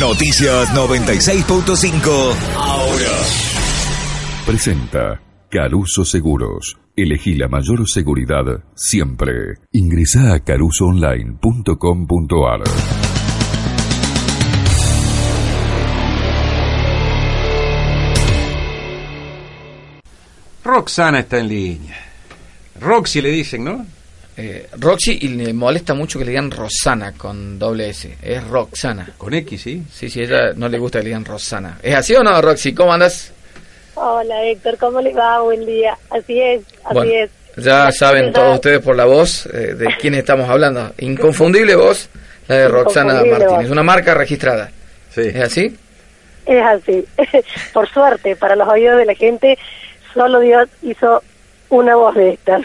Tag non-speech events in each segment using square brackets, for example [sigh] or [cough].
Noticias 96.5. Ahora. Presenta Caruso Seguros. Elegí la mayor seguridad siempre. Ingresa a carusoonline.com.ar. Roxana está en línea. Roxy le dicen, ¿no? Eh, Roxy y le molesta mucho que le digan Rosana con doble S. Es Roxana. Con X, ¿sí? Sí, sí, ella no le gusta que le digan Rosana. ¿Es así o no, Roxy? ¿Cómo andas? Hola Héctor, ¿cómo le va? Buen día. Así es, así Bueno, es. Ya saben todos ustedes por la voz eh, de quién estamos hablando. Inconfundible voz, la de Roxana Martínez. voz. Una marca registrada. Sí. ¿Es así? Es así. [laughs] Por suerte, para los oídos de la gente, solo Dios hizo una voz de estas.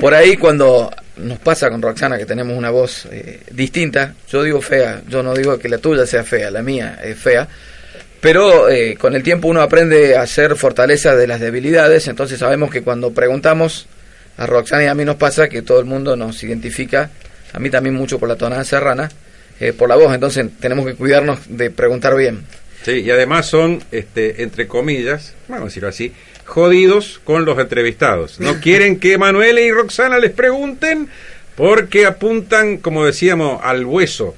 Por ahí cuando nos pasa con Roxana que tenemos una voz eh, distinta, yo digo fea, yo no digo que la tuya sea fea, la mía es fea, pero eh, con el tiempo uno aprende a hacer fortaleza de las debilidades, entonces sabemos que cuando preguntamos a Roxana y a mí nos pasa que todo el mundo nos identifica, a mí también mucho por la tonada serrana, eh, por la voz, entonces tenemos que cuidarnos de preguntar bien. Sí, y además son, este, entre comillas, vamos a decirlo así, jodidos con los entrevistados. No [laughs] quieren que Manuel y Roxana les pregunten porque apuntan, como decíamos, al hueso.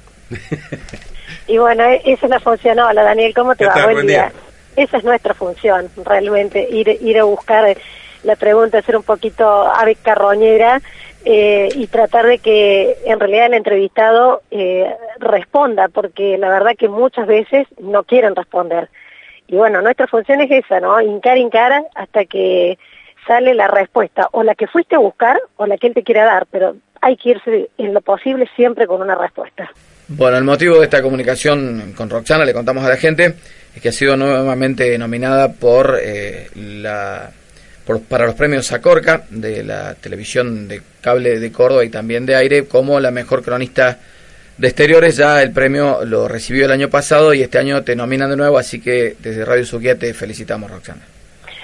y bueno, e- esa es la función. Hola Daniel, ¿cómo te ¿Qué va? tal? Buen, Buen día. día. Esa es nuestra función, realmente, ir, ir a buscar la pregunta, ser un poquito ave carroñera eh, y tratar de que en realidad el entrevistado eh, responda, porque la verdad que muchas veces no quieren responder. Y bueno, nuestra función es esa, ¿no? Hincar, hincar hasta que sale la respuesta, o la que fuiste a buscar o la que él te quiera dar, pero hay que irse en lo posible siempre con una respuesta. Bueno, el motivo de esta comunicación con Roxana, le contamos a la gente, es que ha sido nuevamente nominada por eh, la por- para los premios Sacorca de la televisión de cable de Córdoba y también de aire como la mejor cronista de exteriores. Ya el premio lo recibió el año pasado y este año te nominan de nuevo, así que desde Radio Suquía te felicitamos, Roxana.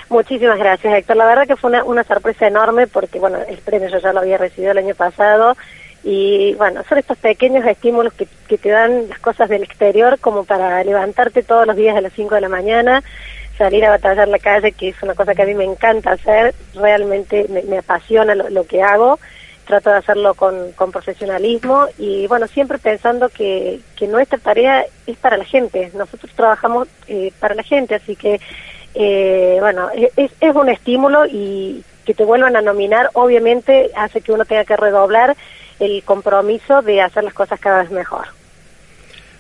Muchísimas gracias, Héctor. La verdad que fue una, sorpresa enorme porque, bueno, el premio yo ya lo había recibido el año pasado y, bueno, son estos pequeños estímulos que, te dan las cosas del exterior como para levantarte todos los días a las 5 de la mañana, salir a batallar la calle, que es una cosa que a mí me encanta hacer, realmente me, apasiona lo que hago, trato de hacerlo con, con profesionalismo y, bueno, siempre pensando que, que nuestra tarea es para la gente, nosotros trabajamos eh, para la gente, así que eh, bueno, es, es un estímulo y que te vuelvan a nominar obviamente hace que uno tenga que redoblar el compromiso de hacer las cosas cada vez mejor.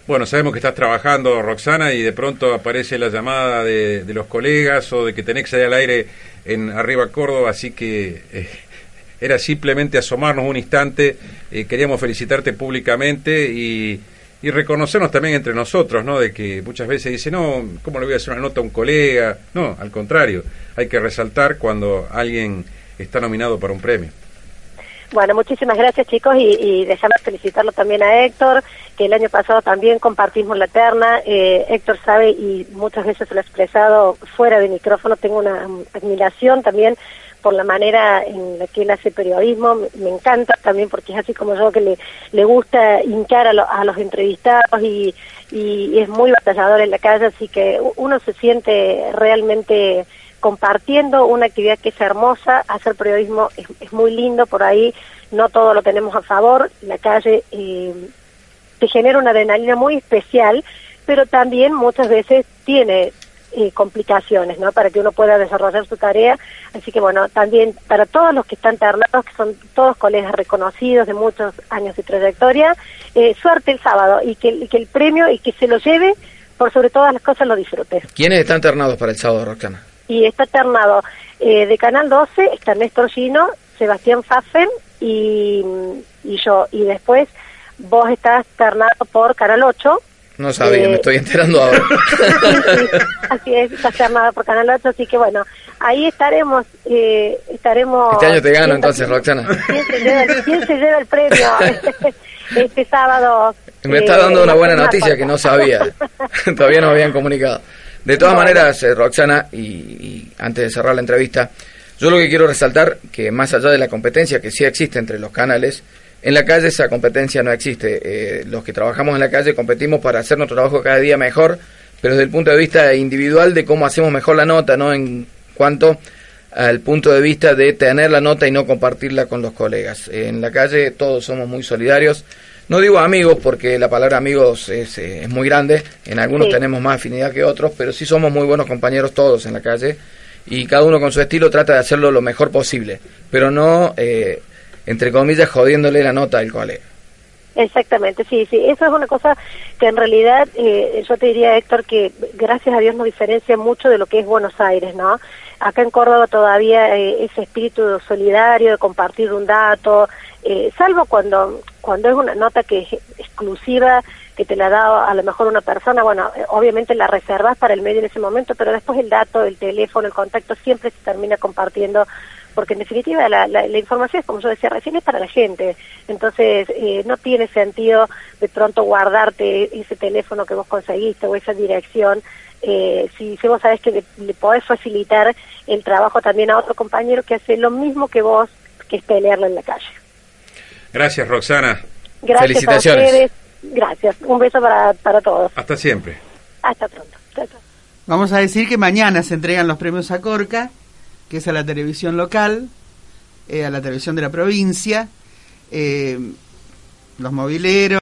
Bueno, sabemos que estás trabajando, Roxana, y de pronto aparece la llamada de, de los colegas o de que tenés que salir al aire en Arriba Córdoba, así que eh, era simplemente asomarnos un instante. eh, queríamos felicitarte públicamente y, y reconocernos también entre nosotros, ¿no? De que muchas veces dice, no, ¿cómo le voy a hacer una nota a un colega? No, al contrario, hay que resaltar cuando alguien está nominado para un premio. Bueno, muchísimas gracias chicos y, y déjame felicitarlo también a Héctor, que el año pasado también compartimos la terna. Eh, Héctor sabe y muchas veces lo he expresado fuera de micrófono, tengo una admiración también por la manera en la que él hace periodismo, me, encanta también porque es así como yo que le, le gusta hincar a, lo- a los entrevistados y, y es muy batallador en la calle, así que uno se siente realmente compartiendo una actividad que es hermosa, hacer periodismo es, es muy lindo por ahí, no todo lo tenemos a favor, la calle eh, te genera una adrenalina muy especial, pero también muchas veces tiene eh, complicaciones, ¿no? Para que uno pueda desarrollar su tarea. Así que bueno, también para todos los que están ternados, que son todos colegas reconocidos de muchos años de trayectoria, eh, suerte el sábado y que, y que el premio y que se lo lleve, por sobre todas las cosas lo disfrute. ¿Quiénes están ternados para el sábado, Roxana? Y está ternado eh, de Canal 12, está Néstor Gino, Sebastián Faffen y, y yo. Y después vos estás ternado por Canal 8. No sabía, Eh, me estoy enterando ahora. Sí, [laughs] sí, así es, estás ternado por Canal 8, así que bueno, ahí estaremos, eh, estaremos... Este año te gano entonces, quién- Roxana. ¿Quién se lleva el, quién se lleva el premio [laughs] este sábado? Me eh, está dando en una buena noticia que no sabía. [laughs] Todavía no me habían comunicado. De todas Bueno. maneras, eh, Roxana, y, y antes de cerrar la entrevista, yo lo que quiero resaltar que más allá de la competencia que sí existe entre los canales, en la calle esa competencia no existe. Eh, los que trabajamos en la calle competimos para hacer nuestro trabajo cada día mejor, pero desde el punto de vista individual de cómo hacemos mejor la nota, no en cuanto al punto de vista de tener la nota y no compartirla con los colegas. En la calle todos somos muy solidarios. No digo amigos porque la palabra amigos es, eh, es muy grande, en algunos Sí. tenemos más afinidad que otros, pero sí somos muy buenos compañeros todos en la calle y cada uno con su estilo trata de hacerlo lo mejor posible, pero no, eh, entre comillas, jodiéndole la nota al colega. Exactamente, sí, sí. Eso es una cosa que en realidad eh, yo te diría, Héctor, que gracias a Dios nos diferencia mucho de lo que es Buenos Aires, ¿no? Acá en Córdoba todavía eh, ese espíritu solidario de compartir un dato, eh, salvo cuando cuando es una nota que es exclusiva, que te la da a lo mejor una persona, bueno, eh, obviamente la reservas para el medio en ese momento, pero después el dato, el teléfono, el contacto siempre se termina compartiendo porque en definitiva la, la, la información, como yo decía recién, es para la gente. Entonces, eh, no tiene sentido de pronto guardarte ese teléfono que vos conseguiste o esa dirección. Eh, si, si vos sabés que le, le podés facilitar el trabajo también a otro compañero que hace lo mismo que vos, que es pelearlo en la calle. Gracias, Roxana. Gracias Felicitaciones. a ustedes. Gracias. Un beso para, para todos. Hasta siempre. Hasta pronto. Chao, chao. Vamos a decir que mañana se entregan los premios a Corca, que es a la televisión local, eh, a la televisión de la provincia, eh, los mobileros.